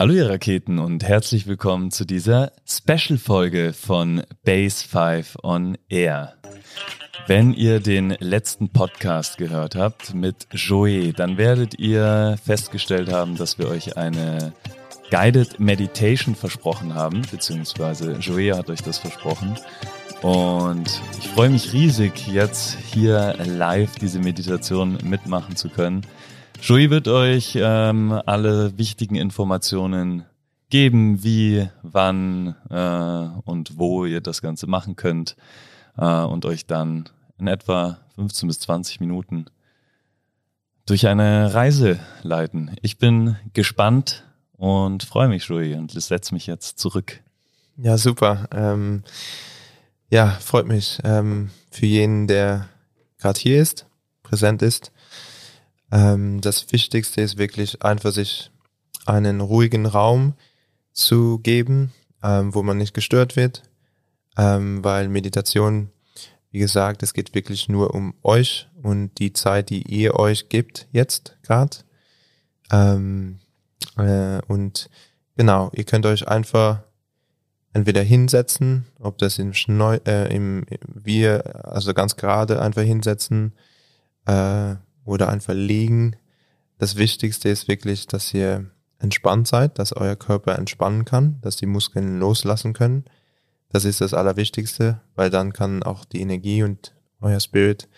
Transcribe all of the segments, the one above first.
Hallo ihr Raketen und herzlich willkommen zu dieser Special-Folge von Base 5 on Air. Wenn ihr den letzten Podcast gehört habt mit Joey, dann werdet ihr festgestellt haben, dass wir euch eine Guided Meditation versprochen haben, beziehungsweise Joey hat euch das versprochen. Und ich freue mich riesig, jetzt hier live diese Meditation mitmachen zu können. Joey wird euch ähm, alle wichtigen Informationen geben, wie, wann äh, und wo ihr das Ganze machen könnt äh, und euch dann in etwa 15 bis 20 Minuten durch eine Reise leiten. Ich bin gespannt und freue mich, Joey, und setze mich jetzt zurück. Ja, super. Ähm, ja, freut mich. Ähm, für jeden, der gerade hier ist, präsent ist. Ähm, das Wichtigste ist wirklich einfach sich einen ruhigen Raum zu geben, ähm, wo man nicht gestört wird, ähm, weil Meditation, wie gesagt, es geht wirklich nur um euch und die Zeit, die ihr euch gibt jetzt gerade. Ähm, äh, und genau, ihr könnt euch einfach entweder hinsetzen, ob das im Schneu äh, im wir also ganz gerade einfach hinsetzen äh, oder einfach liegen. Das Wichtigste ist wirklich, dass ihr entspannt seid, dass euer Körper entspannen kann, dass die Muskeln loslassen können. Das ist das Allerwichtigste, weil dann kann auch die Energie und euer Spirit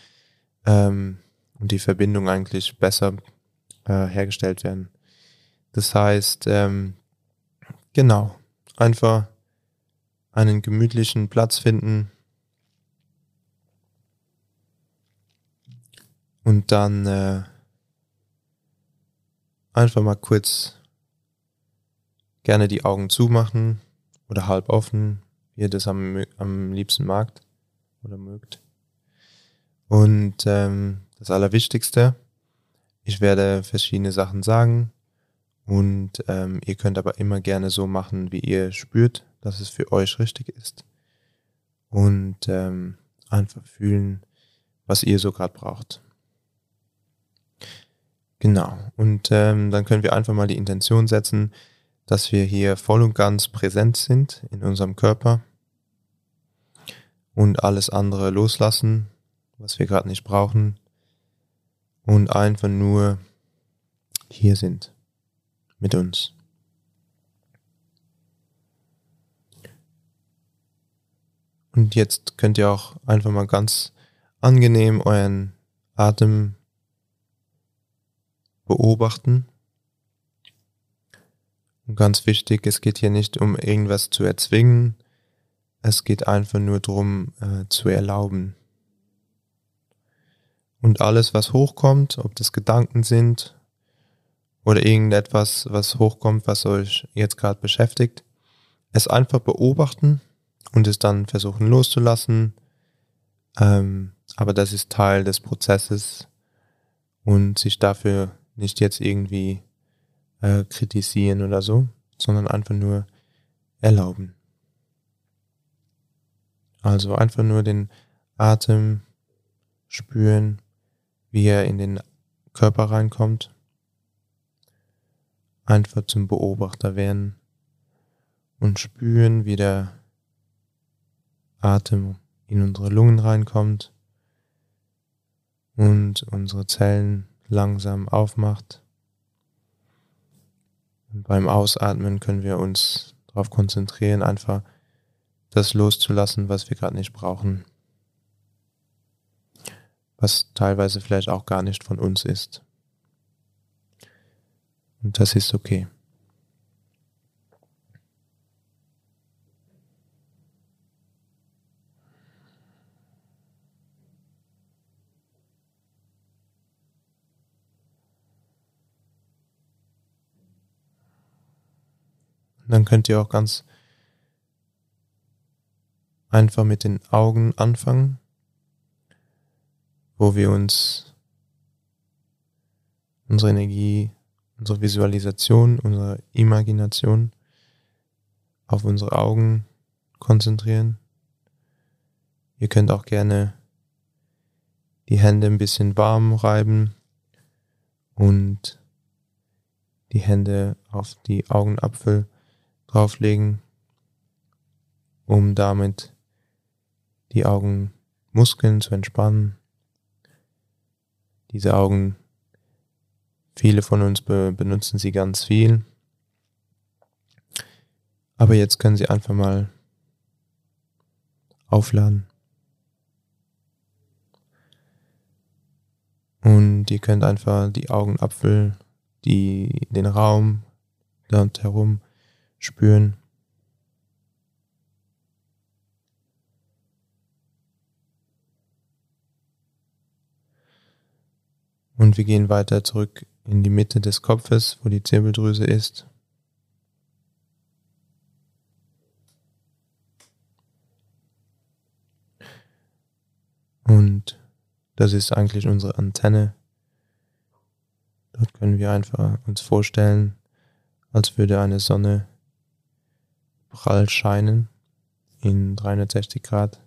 ähm, und die Verbindung eigentlich besser äh, hergestellt werden. Das heißt, ähm, genau, einfach einen gemütlichen Platz finden, Und dann äh, einfach mal kurz gerne die Augen zumachen oder halb offen, wie ihr das am, am liebsten magt oder mögt. Und ähm, das Allerwichtigste, ich werde verschiedene Sachen sagen und ähm, ihr könnt aber immer gerne so machen, wie ihr spürt, dass es für euch richtig ist. Und ähm, einfach fühlen, was ihr so gerade braucht. Genau. Und ähm, dann können wir einfach mal die Intention setzen, dass wir hier voll und ganz präsent sind in unserem Körper und alles andere loslassen, was wir gerade nicht brauchen und einfach nur hier sind mit uns. Und jetzt könnt ihr auch einfach mal ganz angenehm euren Atem beobachten. Und ganz wichtig, es geht hier nicht um irgendwas zu erzwingen, es geht einfach nur darum äh, zu erlauben. Und alles, was hochkommt, ob das Gedanken sind oder irgendetwas, was hochkommt, was euch jetzt gerade beschäftigt, es einfach beobachten und es dann versuchen loszulassen. Ähm, aber das ist Teil des Prozesses und sich dafür nicht jetzt irgendwie äh, kritisieren oder so, sondern einfach nur erlauben. Also einfach nur den Atem spüren, wie er in den Körper reinkommt. Einfach zum Beobachter werden und spüren, wie der Atem in unsere Lungen reinkommt und unsere Zellen langsam aufmacht. Und beim Ausatmen können wir uns darauf konzentrieren, einfach das loszulassen, was wir gerade nicht brauchen. Was teilweise vielleicht auch gar nicht von uns ist. Und das ist okay. Dann könnt ihr auch ganz einfach mit den Augen anfangen, wo wir uns unsere Energie, unsere Visualisation, unsere Imagination auf unsere Augen konzentrieren. Ihr könnt auch gerne die Hände ein bisschen warm reiben und die Hände auf die Augenapfel drauflegen, um damit die Augenmuskeln zu entspannen. Diese Augen, viele von uns be benutzen sie ganz viel. Aber jetzt können Sie einfach mal aufladen. Und ihr könnt einfach die Augenapfel, die, den Raum dort herum spüren. Und wir gehen weiter zurück in die Mitte des Kopfes, wo die Zirbeldrüse ist. Und das ist eigentlich unsere Antenne. Dort können wir einfach uns vorstellen, als würde eine Sonne prall scheinen in 360 Grad.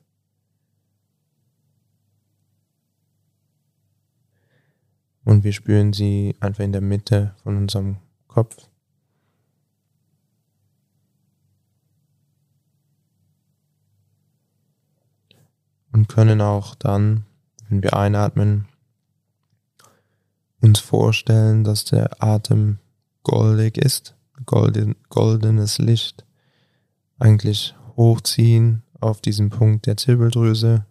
Und wir spüren sie einfach in der Mitte von unserem Kopf. Und können auch dann, wenn wir einatmen, uns vorstellen, dass der Atem goldig ist, golden, goldenes Licht eigentlich hochziehen auf diesen Punkt der Zirbeldrüse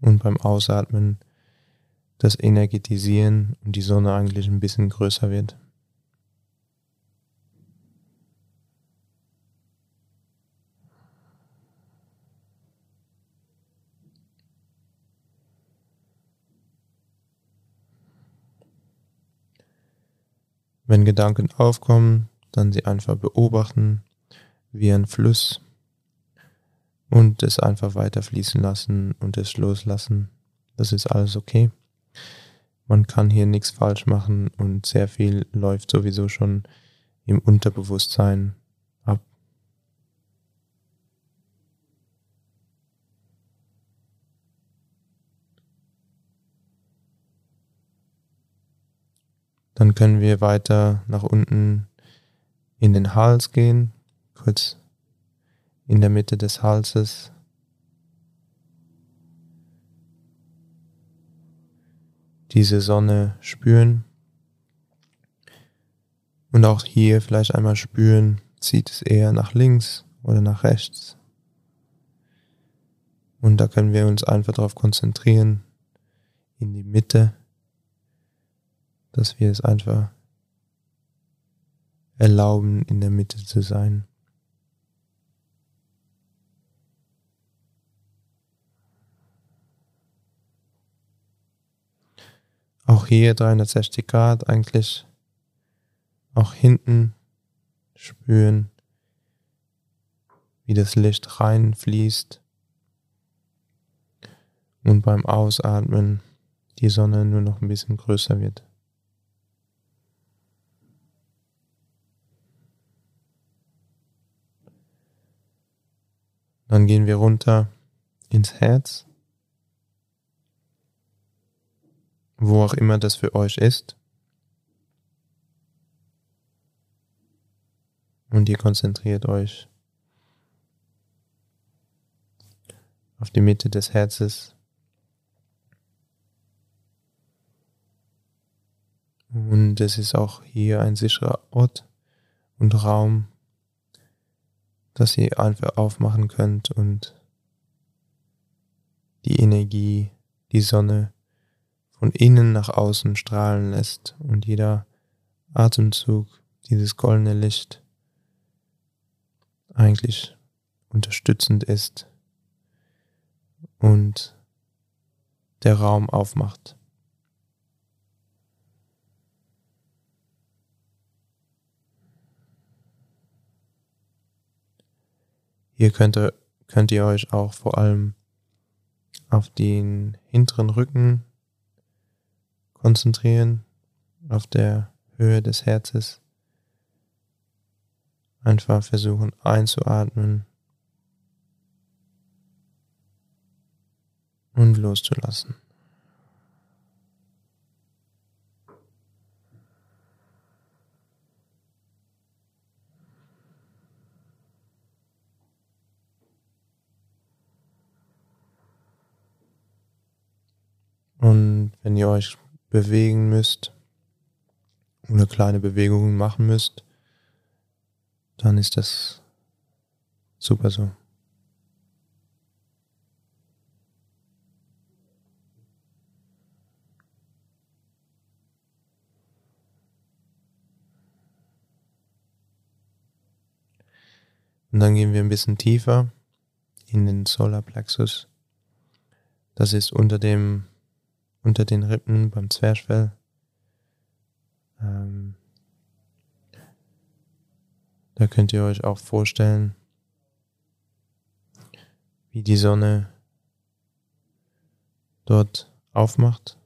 und beim Ausatmen das Energetisieren und die Sonne eigentlich ein bisschen größer wird. Wenn Gedanken aufkommen, dann sie einfach beobachten wie ein Fluss und es einfach weiter fließen lassen und es loslassen. Das ist alles okay. Man kann hier nichts falsch machen und sehr viel läuft sowieso schon im Unterbewusstsein Dann können wir weiter nach unten in den Hals gehen, kurz in der Mitte des Halses. Diese Sonne spüren. Und auch hier vielleicht einmal spüren, zieht es eher nach links oder nach rechts. Und da können wir uns einfach darauf konzentrieren, in die Mitte, dass wir es einfach erlauben, in der Mitte zu sein. Auch hier 360 Grad eigentlich. Auch hinten spüren, wie das Licht reinfließt. Und beim Ausatmen die Sonne nur noch ein bisschen größer wird. Dann gehen wir runter ins Herz. wo auch immer das für euch ist. Und ihr konzentriert euch auf die Mitte des Herzens. Und es ist auch hier ein sicherer Ort und Raum, dass ihr einfach aufmachen könnt und die Energie, die Sonne von innen nach außen strahlen lässt und jeder Atemzug dieses goldene Licht eigentlich unterstützend ist und der Raum aufmacht. Hier könnt ihr, könnt ihr euch auch vor allem auf den hinteren Rücken konzentrieren auf der Höhe des Herzes. Einfach versuchen einzuatmen und loszulassen. Und wenn ihr euch bewegen müsst oder kleine Bewegungen machen müsst, dann ist das super so. Und dann gehen wir ein bisschen tiefer in den Solarplexus. Das ist unter dem, unter den Rippen beim Zwerchfell. Ähm, da könnt ihr euch auch vorstellen, wie die Sonne dort aufmacht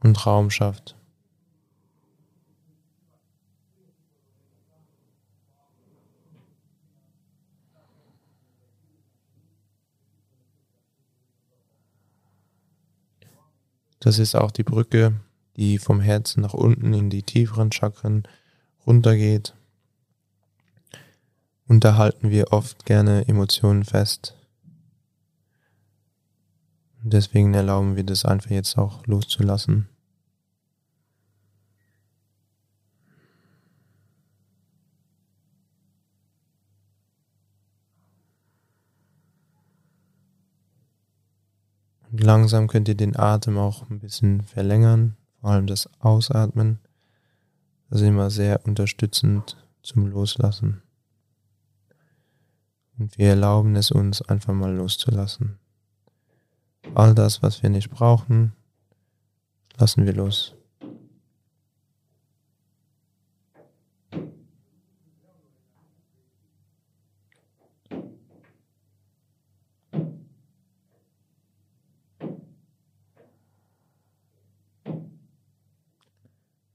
und Raum schafft. Das ist auch die Brücke, die vom Herzen nach unten in die tieferen Chakren runtergeht. Und da halten wir oft gerne Emotionen fest. deswegen erlauben wir das einfach jetzt auch loszulassen. Langsam könnt ihr den Atem auch ein bisschen verlängern, vor allem das Ausatmen. Das ist immer sehr unterstützend zum Loslassen. Und wir erlauben es uns einfach mal loszulassen. All das, was wir nicht brauchen, lassen wir los.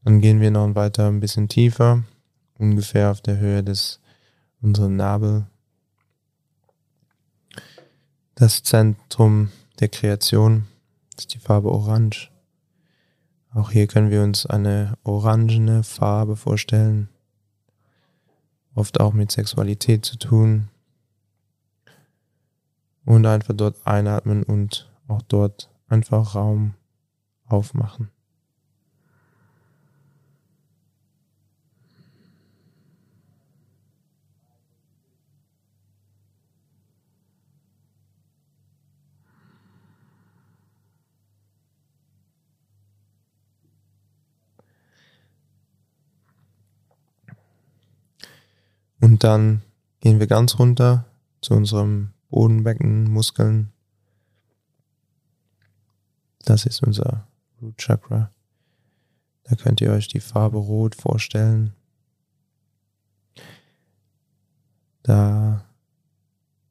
Dann gehen wir noch weiter ein bisschen tiefer, ungefähr auf der Höhe des unseren Nabel. Das Zentrum der Kreation ist die Farbe Orange. Auch hier können wir uns eine orangene Farbe vorstellen. Oft auch mit Sexualität zu tun. Und einfach dort einatmen und auch dort einfach Raum aufmachen. Und dann gehen wir ganz runter zu unserem Bodenbecken, Muskeln. Das ist unser Root Chakra. Da könnt ihr euch die Farbe Rot vorstellen. Da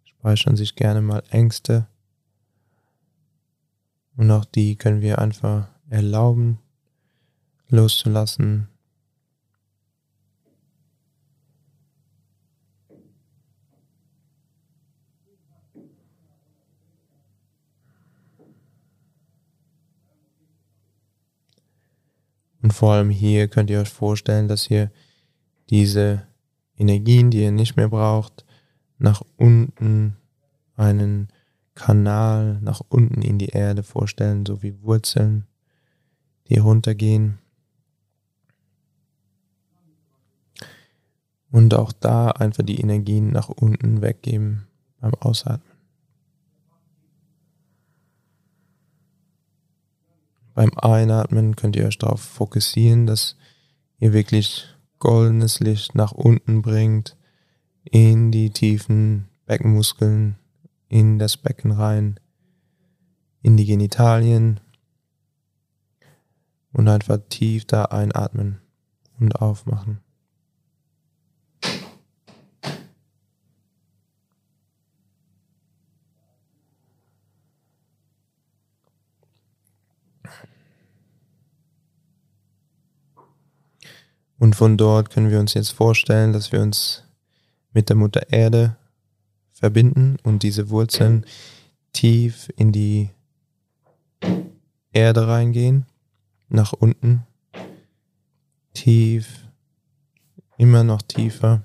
speichern sich gerne mal Ängste. Und auch die können wir einfach erlauben, loszulassen, Und vor allem hier könnt ihr euch vorstellen, dass ihr diese Energien, die ihr nicht mehr braucht, nach unten einen Kanal nach unten in die Erde vorstellen, so wie Wurzeln, die runtergehen. Und auch da einfach die Energien nach unten weggeben beim Ausatmen. Beim Einatmen könnt ihr euch darauf fokussieren, dass ihr wirklich goldenes Licht nach unten bringt, in die tiefen Beckenmuskeln, in das Becken rein, in die Genitalien und einfach tief da einatmen und aufmachen. Und von dort können wir uns jetzt vorstellen, dass wir uns mit der Mutter Erde verbinden und diese Wurzeln tief in die Erde reingehen, nach unten, tief, immer noch tiefer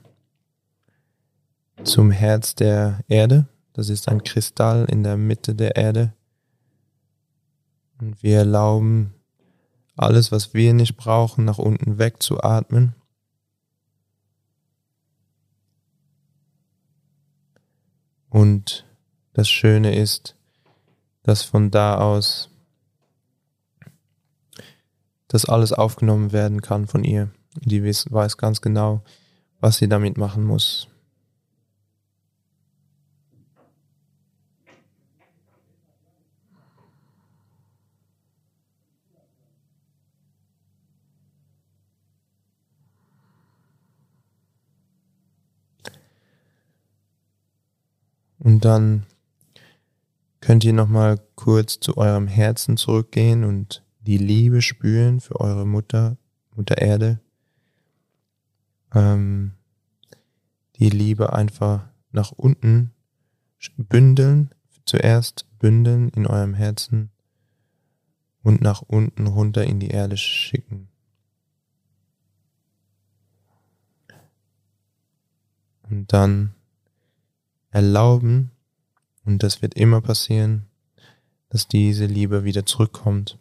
zum Herz der Erde, Das ist ein Kristall in der Mitte der Erde. Und wir erlauben alles, was wir nicht brauchen, nach unten wegzuatmen. Und das Schöne ist, dass von da aus das alles aufgenommen werden kann von ihr. Die weiß ganz genau, was sie damit machen muss. Und dann könnt ihr nochmal kurz zu eurem Herzen zurückgehen und die Liebe spüren für eure Mutter, Mutter Erde. Ähm, die Liebe einfach nach unten bündeln, zuerst bündeln in eurem Herzen und nach unten runter in die Erde schicken. Und dann erlauben, und das wird immer passieren, dass diese Liebe wieder zurückkommt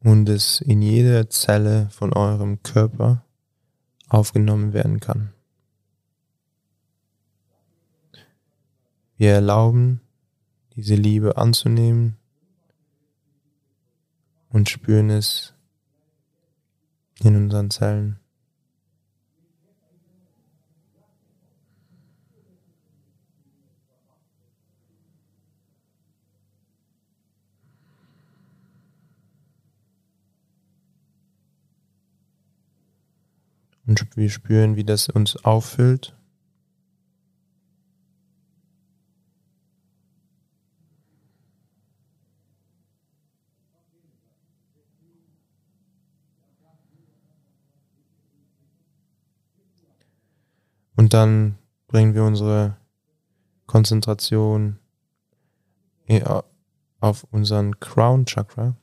und es in jeder Zelle von eurem Körper aufgenommen werden kann. Wir erlauben, diese Liebe anzunehmen und spüren es in unseren Zellen. Und wir spüren, wie das uns auffüllt. Und dann bringen wir unsere Konzentration auf unseren Crown Chakra,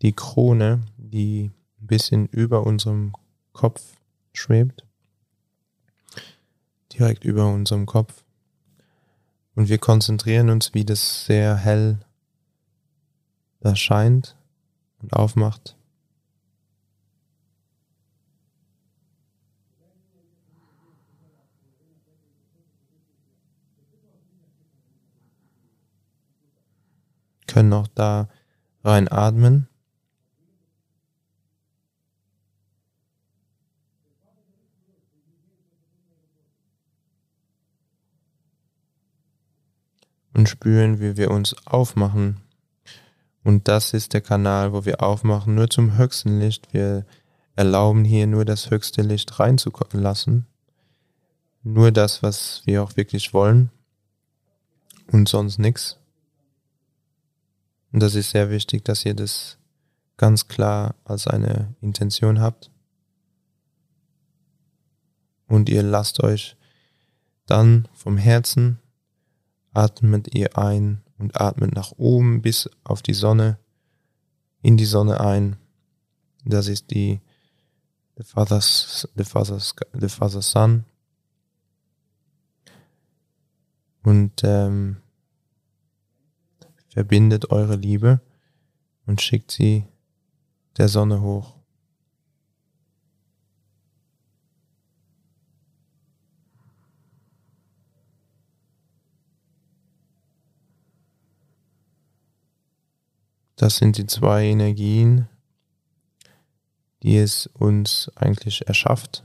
die Krone, die ein bisschen über unserem Kopf schwebt, direkt über unserem Kopf. Und wir konzentrieren uns, wie das sehr hell erscheint und aufmacht. Können auch da rein atmen. Und spüren, wie wir uns aufmachen. Und das ist der Kanal, wo wir aufmachen, nur zum höchsten Licht. Wir erlauben hier nur das höchste Licht reinzukommen lassen. Nur das, was wir auch wirklich wollen. Und sonst nichts. Und das ist sehr wichtig, dass ihr das ganz klar als eine Intention habt. Und ihr lasst euch dann vom Herzen atmet ihr ein und atmet nach oben bis auf die Sonne, in die Sonne ein. Das ist die the Father's, the Father's, the Father's Son. Und ähm, verbindet eure Liebe und schickt sie der Sonne hoch. Das sind die zwei Energien, die es uns eigentlich erschafft.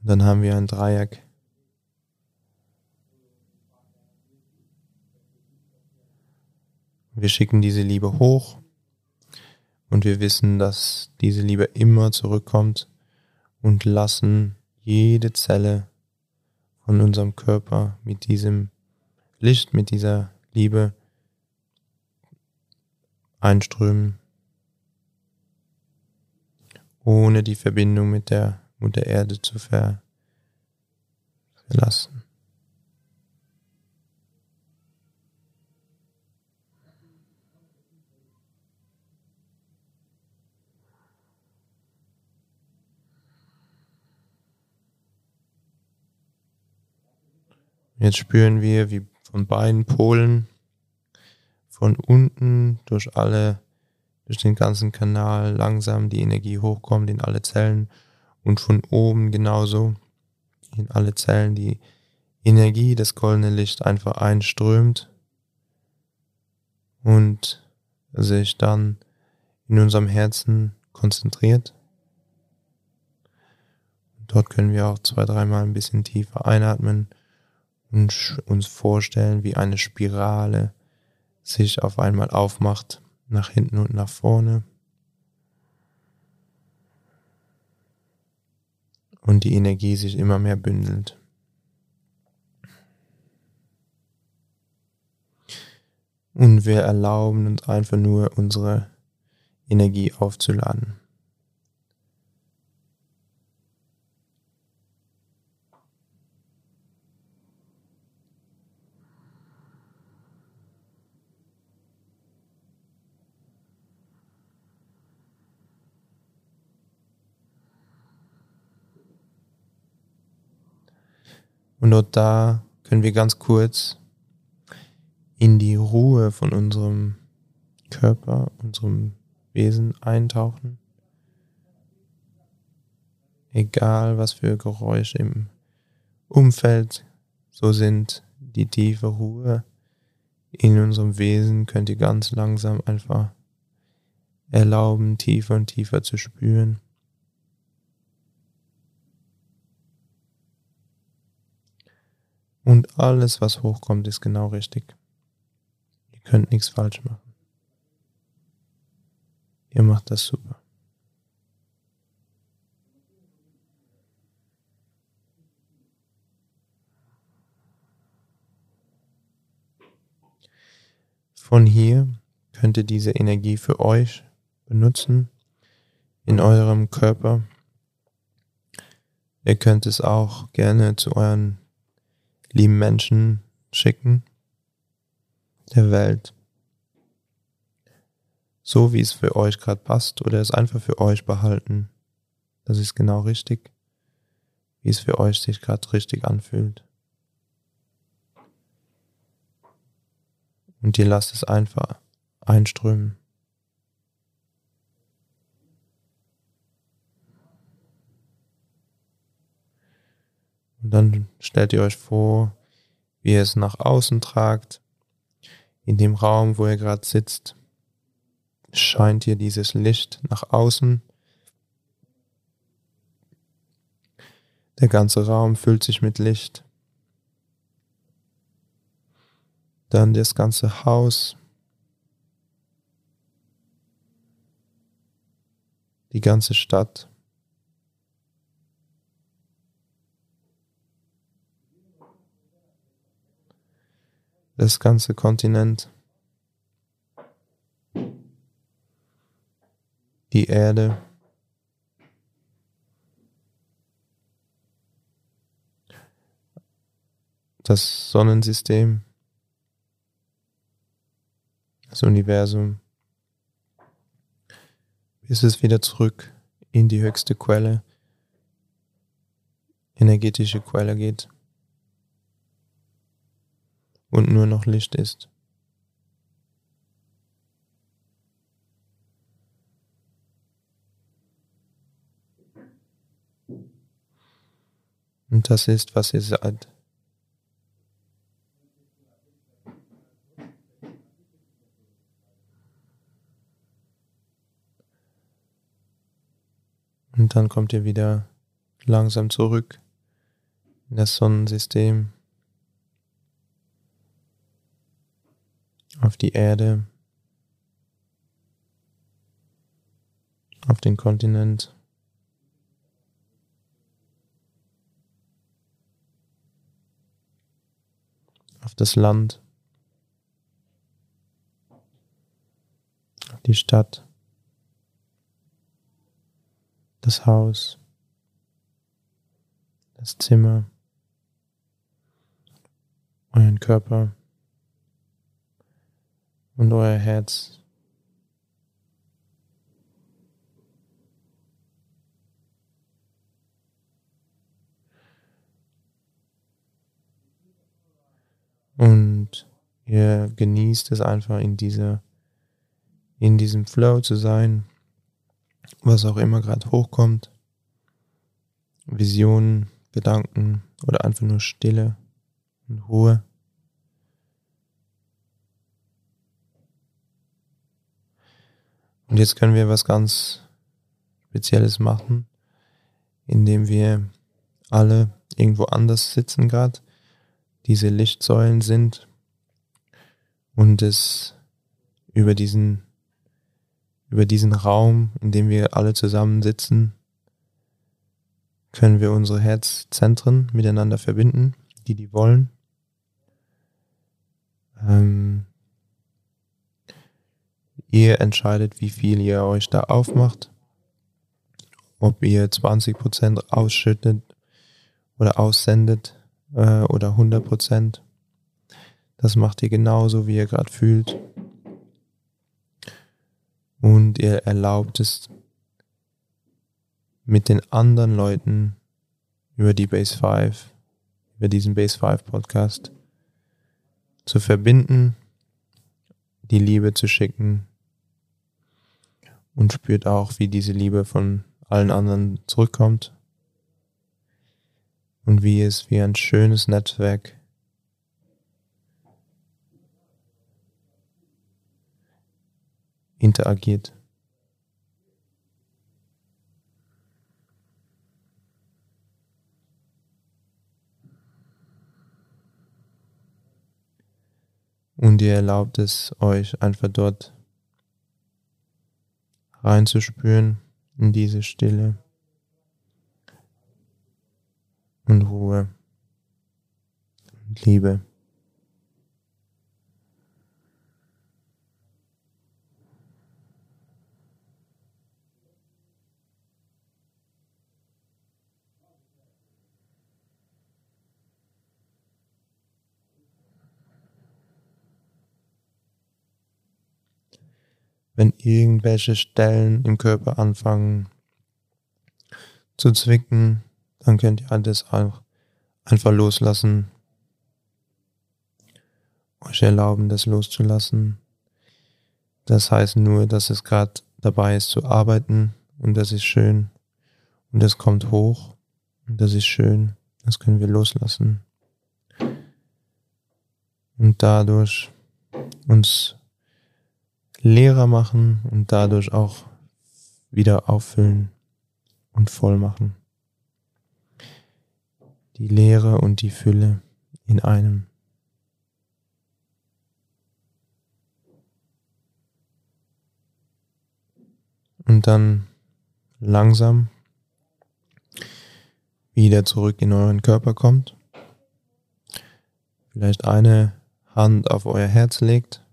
Und dann haben wir ein Dreieck. Wir schicken diese Liebe hoch und wir wissen, dass diese Liebe immer zurückkommt und lassen jede Zelle von unserem Körper mit diesem Licht, mit dieser Liebe einströmen, ohne die Verbindung mit der Mutter Erde zu ver verlassen. Jetzt spüren wir, wie von beiden Polen von unten durch alle, durch den ganzen Kanal langsam die Energie hochkommt in alle Zellen und von oben genauso in alle Zellen die Energie, das goldene Licht einfach einströmt und sich dann in unserem Herzen konzentriert. Dort können wir auch zwei, dreimal ein bisschen tiefer einatmen und uns vorstellen, wie eine Spirale sich auf einmal aufmacht, nach hinten und nach vorne. Und die Energie sich immer mehr bündelt. Und wir erlauben uns einfach nur unsere Energie aufzuladen. Und dort da können wir ganz kurz in die Ruhe von unserem Körper, unserem Wesen eintauchen. Egal was für Geräusche im Umfeld so sind, die tiefe Ruhe in unserem Wesen könnt ihr ganz langsam einfach erlauben, tiefer und tiefer zu spüren. Und alles, was hochkommt, ist genau richtig. Ihr könnt nichts falsch machen. Ihr macht das super. Von hier könnt ihr diese Energie für euch benutzen in eurem Körper. Ihr könnt es auch gerne zu euren lieben Menschen schicken, der Welt, so wie es für euch gerade passt oder es einfach für euch behalten. Das ist genau richtig, wie es für euch sich gerade richtig anfühlt. Und ihr lasst es einfach einströmen. Und dann stellt ihr euch vor, wie ihr es nach außen tragt. In dem Raum, wo ihr gerade sitzt, scheint ihr dieses Licht nach außen. Der ganze Raum füllt sich mit Licht. Dann das ganze Haus. Die ganze Stadt. Das ganze Kontinent, die Erde, das Sonnensystem, das Universum, bis es wieder zurück in die höchste Quelle, energetische Quelle geht und nur noch Licht ist. Und das ist, was ihr seid. Und dann kommt ihr wieder langsam zurück in das Sonnensystem. Auf die Erde, auf den Kontinent. auf das Land, auf die Stadt, das Haus, das Zimmer, euren Körper und euer Herz. Und ihr genießt es einfach in dieser, in diesem Flow zu sein, was auch immer gerade hochkommt. Visionen, Gedanken oder einfach nur Stille und Ruhe. Und jetzt können wir was ganz Spezielles machen, indem wir alle irgendwo anders sitzen gerade, diese Lichtsäulen sind und es über diesen über diesen Raum, in dem wir alle zusammen sitzen, können wir unsere Herzzentren miteinander verbinden, die die wollen. Ähm, ihr entscheidet, wie viel ihr euch da aufmacht, ob ihr 20% ausschüttet oder aussendet äh, oder 100%. Das macht ihr genauso, wie ihr gerade fühlt. Und ihr erlaubt es mit den anderen Leuten über die Base 5, über diesen Base 5 Podcast zu verbinden, die Liebe zu schicken und spürt auch, wie diese Liebe von allen anderen zurückkommt und wie es wie ein schönes Netzwerk interagiert. Und ihr erlaubt es euch einfach dort reinzuspüren in diese Stille und Ruhe und Liebe. Wenn irgendwelche Stellen im Körper anfangen zu zwicken, dann könnt ihr alles einfach loslassen. Euch erlauben, das loszulassen. Das heißt nur, dass es gerade dabei ist zu arbeiten und das ist schön und das kommt hoch und das ist schön. Das können wir loslassen. Und dadurch uns leerer machen und dadurch auch wieder auffüllen und voll machen. Die Leere und die Fülle in einem. Und dann langsam wieder zurück in euren Körper kommt. Vielleicht eine Hand auf euer Herz legt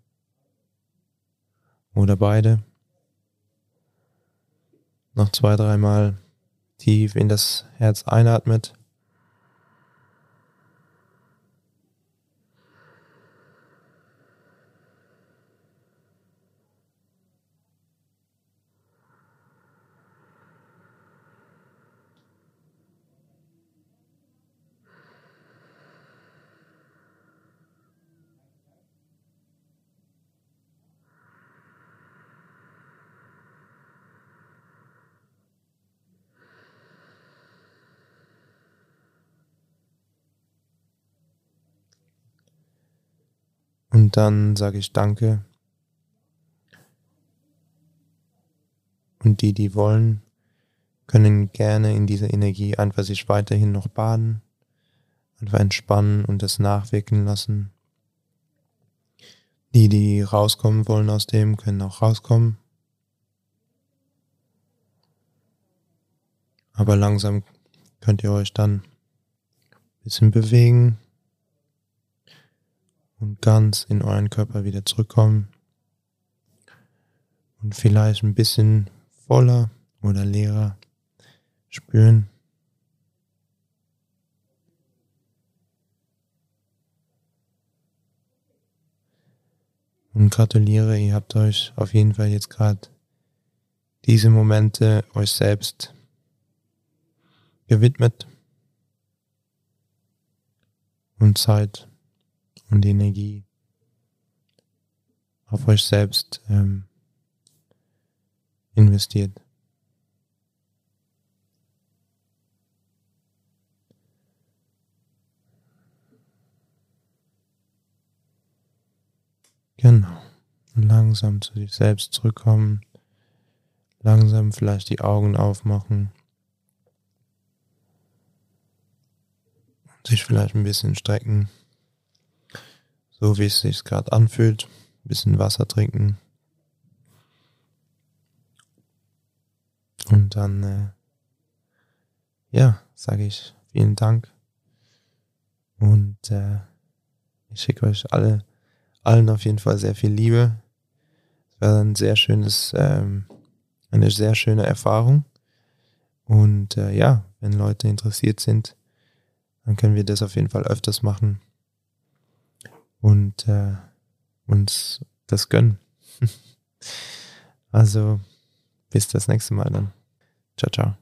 oder beide. Noch zwei, dreimal tief in das Herz einatmet. Dann sage ich Danke. Und die, die wollen, können gerne in dieser Energie einfach sich weiterhin noch baden, einfach entspannen und das nachwirken lassen. Die, die rauskommen wollen aus dem, können auch rauskommen. Aber langsam könnt ihr euch dann ein bisschen bewegen, und ganz in euren Körper wieder zurückkommen und vielleicht ein bisschen voller oder leerer spüren. Und gratuliere, ihr habt euch auf jeden Fall jetzt gerade diese Momente euch selbst gewidmet und Zeit und Energie auf euch selbst ähm, investiert. Genau. Langsam zu sich selbst zurückkommen. Langsam vielleicht die Augen aufmachen. Sich vielleicht ein bisschen strecken. So wie es sich gerade anfühlt. Ein bisschen Wasser trinken. Und dann, äh, ja, sage ich vielen Dank. Und äh, ich schicke euch alle, allen auf jeden Fall sehr viel Liebe. Es war ein sehr schönes, ähm, eine sehr schöne Erfahrung. Und äh, ja, wenn Leute interessiert sind, dann können wir das auf jeden Fall öfters machen und äh, uns das gönnen. also bis das nächste Mal dann. Ciao, ciao.